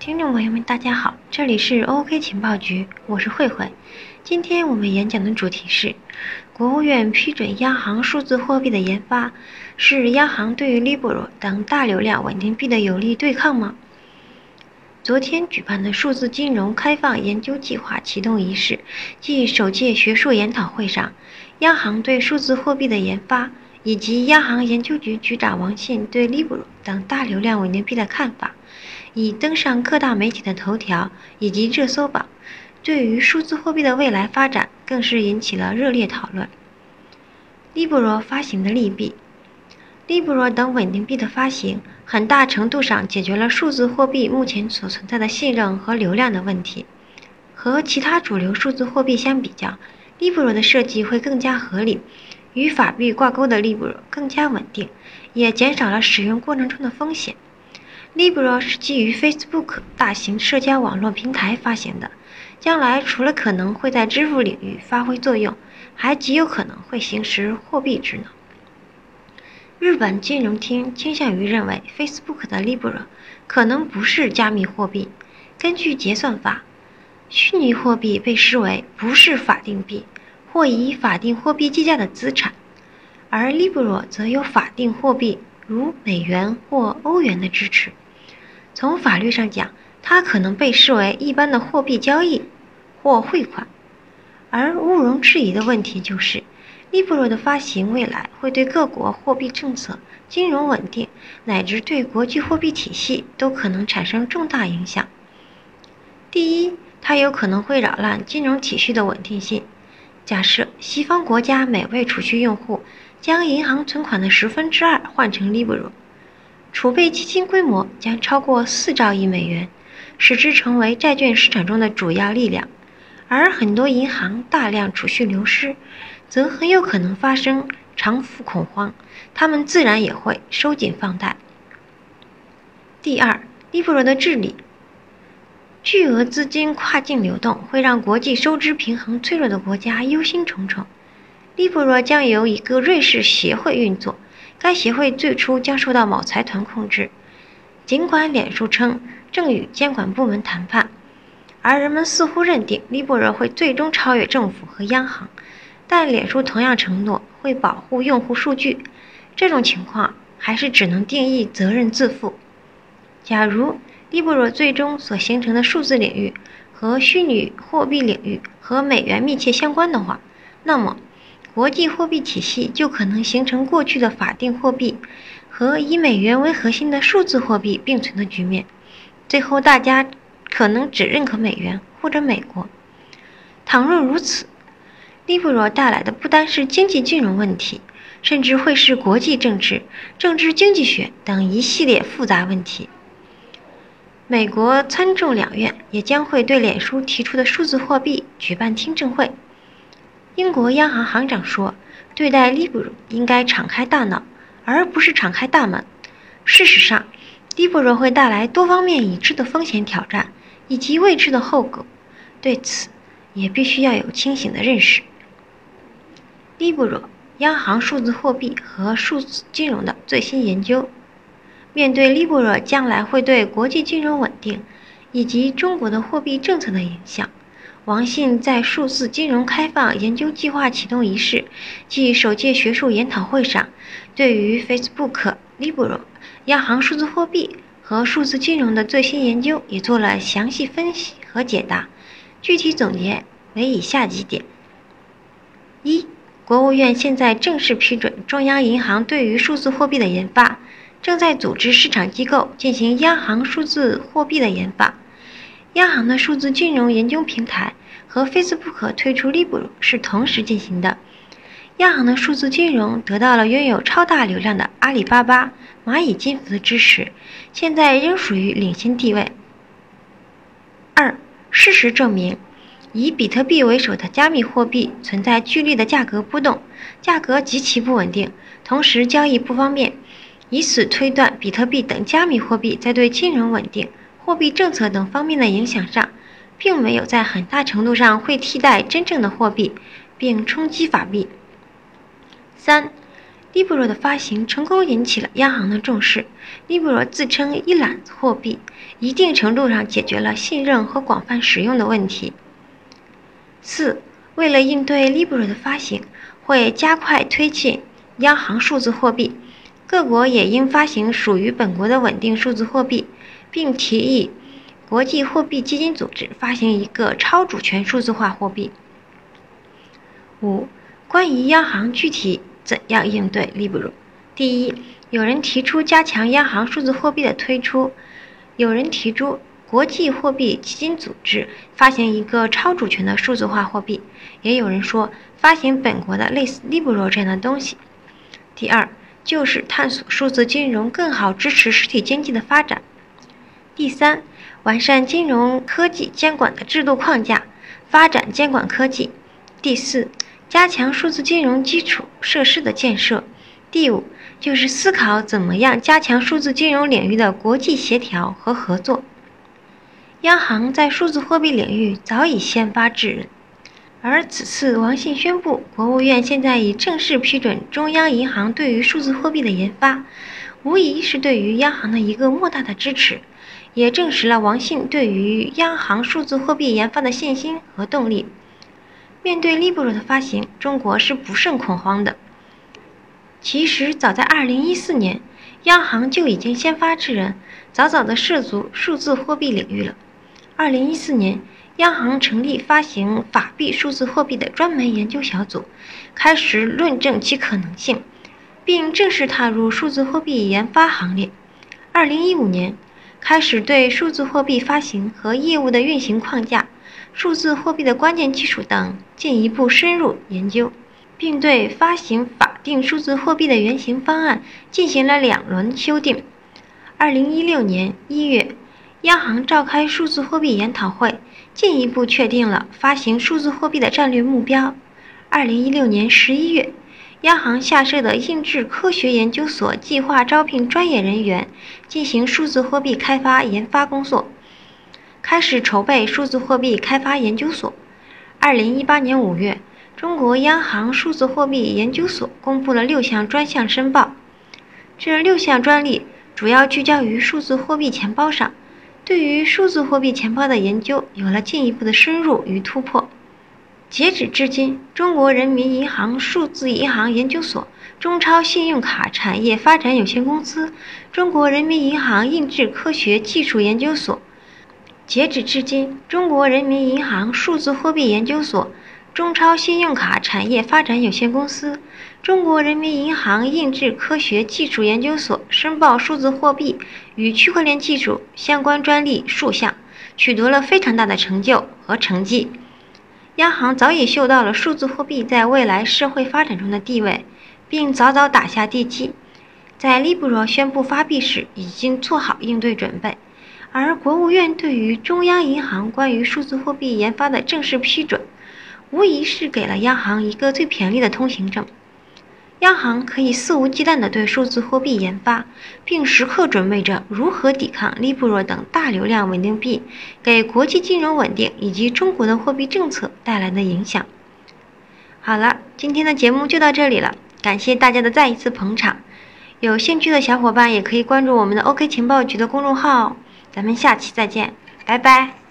听众朋友们，大家好，这里是 OK 情报局，我是慧慧。今天我们演讲的主题是：国务院批准央行数字货币的研发，是央行对于 Libra 等大流量稳定币的有力对抗吗？昨天举办的数字金融开放研究计划启动仪式暨首届学术研讨会上，央行对数字货币的研发。以及央行研究局局长王信对 Libra 等大流量稳定币的看法，已登上各大媒体的头条以及热搜榜。对于数字货币的未来发展，更是引起了热烈讨论。Libra 发行的利弊，Libra 等稳定币的发行，很大程度上解决了数字货币目前所存在的信任和流量的问题。和其他主流数字货币相比较，Libra 的设计会更加合理。与法币挂钩的 Libra 更加稳定，也减少了使用过程中的风险。Libra 是基于 Facebook 大型社交网络平台发行的，将来除了可能会在支付领域发挥作用，还极有可能会行使货币职能。日本金融厅倾向于认为 Facebook 的 Libra 可能不是加密货币。根据结算法，虚拟货币被视为不是法定币。或以法定货币计价的资产，而 Libra 则有法定货币，如美元或欧元的支持。从法律上讲，它可能被视为一般的货币交易或汇款。而毋容置疑的问题就是，Libra 的发行未来会对各国货币政策、金融稳定乃至对国际货币体系都可能产生重大影响。第一，它有可能会扰乱金融体系的稳定性。假设西方国家每位储蓄用户将银行存款的十分之二换成 Libra，储备基金规模将超过四兆亿美元，使之成为债券市场中的主要力量。而很多银行大量储蓄流失，则很有可能发生偿付恐慌，他们自然也会收紧放贷。第二，Libra 的治理。巨额资金跨境流动会让国际收支平衡脆弱的国家忧心忡忡。Libra 将由一个瑞士协会运作，该协会最初将受到某财团控制。尽管脸书称正与监管部门谈判，而人们似乎认定 Libra 会最终超越政府和央行，但脸书同样承诺会保护用户数据。这种情况还是只能定义责任自负。假如。Libra 最终所形成的数字领域和虚拟货币领域和美元密切相关的话，那么国际货币体系就可能形成过去的法定货币和以美元为核心的数字货币并存的局面。最后，大家可能只认可美元或者美国。倘若如此，Libra 带来的不单是经济金融问题，甚至会是国际政治、政治经济学等一系列复杂问题。美国参众两院也将会对脸书提出的数字货币举办听证会。英国央行行长说：“对待 Libra 应该敞开大脑，而不是敞开大门。”事实上，Libra 会带来多方面已知的风险挑战以及未知的后果，对此也必须要有清醒的认识。Libra 央行数字货币和数字金融的最新研究。面对 Libra 将来会对国际金融稳定以及中国的货币政策的影响，王信在数字金融开放研究计划启动仪式暨首届学术研讨会上，对于 Facebook、Libra、央行数字货币和数字金融的最新研究也做了详细分析和解答。具体总结为以下几点：一、国务院现在正式批准中央银行对于数字货币的研发。正在组织市场机构进行央行数字货币的研发。央行的数字金融研究平台和 Facebook 推出 Libra 是同时进行的。央行的数字金融得到了拥有超大流量的阿里巴巴、蚂蚁金服的支持，现在仍属于领先地位。二，事实证明，以比特币为首的加密货币存在剧烈的价格波动，价格极其不稳定，同时交易不方便。以此推断，比特币等加密货币在对金融稳定、货币政策等方面的影响上，并没有在很大程度上会替代真正的货币，并冲击法币。三，Libra 的发行成功引起了央行的重视。Libra 自称一揽子货币，一定程度上解决了信任和广泛使用的问题。四，为了应对 Libra 的发行，会加快推进央行数字货币。各国也应发行属于本国的稳定数字货币，并提议国际货币基金组织发行一个超主权数字化货币。五、关于央行具体怎样应对 Libra？第一，有人提出加强央行数字货币的推出；有人提出国际货币基金组织发行一个超主权的数字化货币；也有人说发行本国的类似 Libra 这样的东西。第二。就是探索数字金融更好支持实体经济的发展。第三，完善金融科技监管的制度框架，发展监管科技。第四，加强数字金融基础设施的建设。第五，就是思考怎么样加强数字金融领域的国际协调和合作。央行在数字货币领域早已先发制人。而此次王信宣布，国务院现在已正式批准中央银行对于数字货币的研发，无疑是对于央行的一个莫大的支持，也证实了王信对于央行数字货币研发的信心和动力。面对 Libra 的发行，中国是不甚恐慌的。其实早在2014年，央行就已经先发制人，早早的涉足数字货币领域了。2014年。央行成立发行法币数字货币的专门研究小组，开始论证其可能性，并正式踏入数字货币研发行列。二零一五年，开始对数字货币发行和业务的运行框架、数字货币的关键技术等进一步深入研究，并对发行法定数字货币的原型方案进行了两轮修订。二零一六年一月。央行召开数字货币研讨会，进一步确定了发行数字货币的战略目标。二零一六年十一月，央行下设的印制科学研究所计划招聘专业人员，进行数字货币开发研发工作，开始筹备数字货币开发研究所。二零一八年五月，中国央行数字货币研究所公布了六项专项申报，这六项专利主要聚焦于数字货币钱包上。对于数字货币钱包的研究有了进一步的深入与突破。截止至今，中国人民银行数字银行研究所、中超信用卡产业发展有限公司、中国人民银行印制科学技术研究所。截止至今，中国人民银行数字货币研究所。中超信用卡产业发展有限公司、中国人民银行印制科学技术研究所申报数字货币与区块链技术相关专利数项，取得了非常大的成就和成绩。央行早已嗅到了数字货币在未来社会发展中的地位，并早早打下地基，在 Libra 宣布发币时已经做好应对准备。而国务院对于中央银行关于数字货币研发的正式批准。无疑是给了央行一个最便宜的通行证，央行可以肆无忌惮地对数字货币研发，并时刻准备着如何抵抗 Libra 等大流量稳定币给国际金融稳定以及中国的货币政策带来的影响。好了，今天的节目就到这里了，感谢大家的再一次捧场。有兴趣的小伙伴也可以关注我们的 OK 情报局的公众号哦，咱们下期再见，拜拜。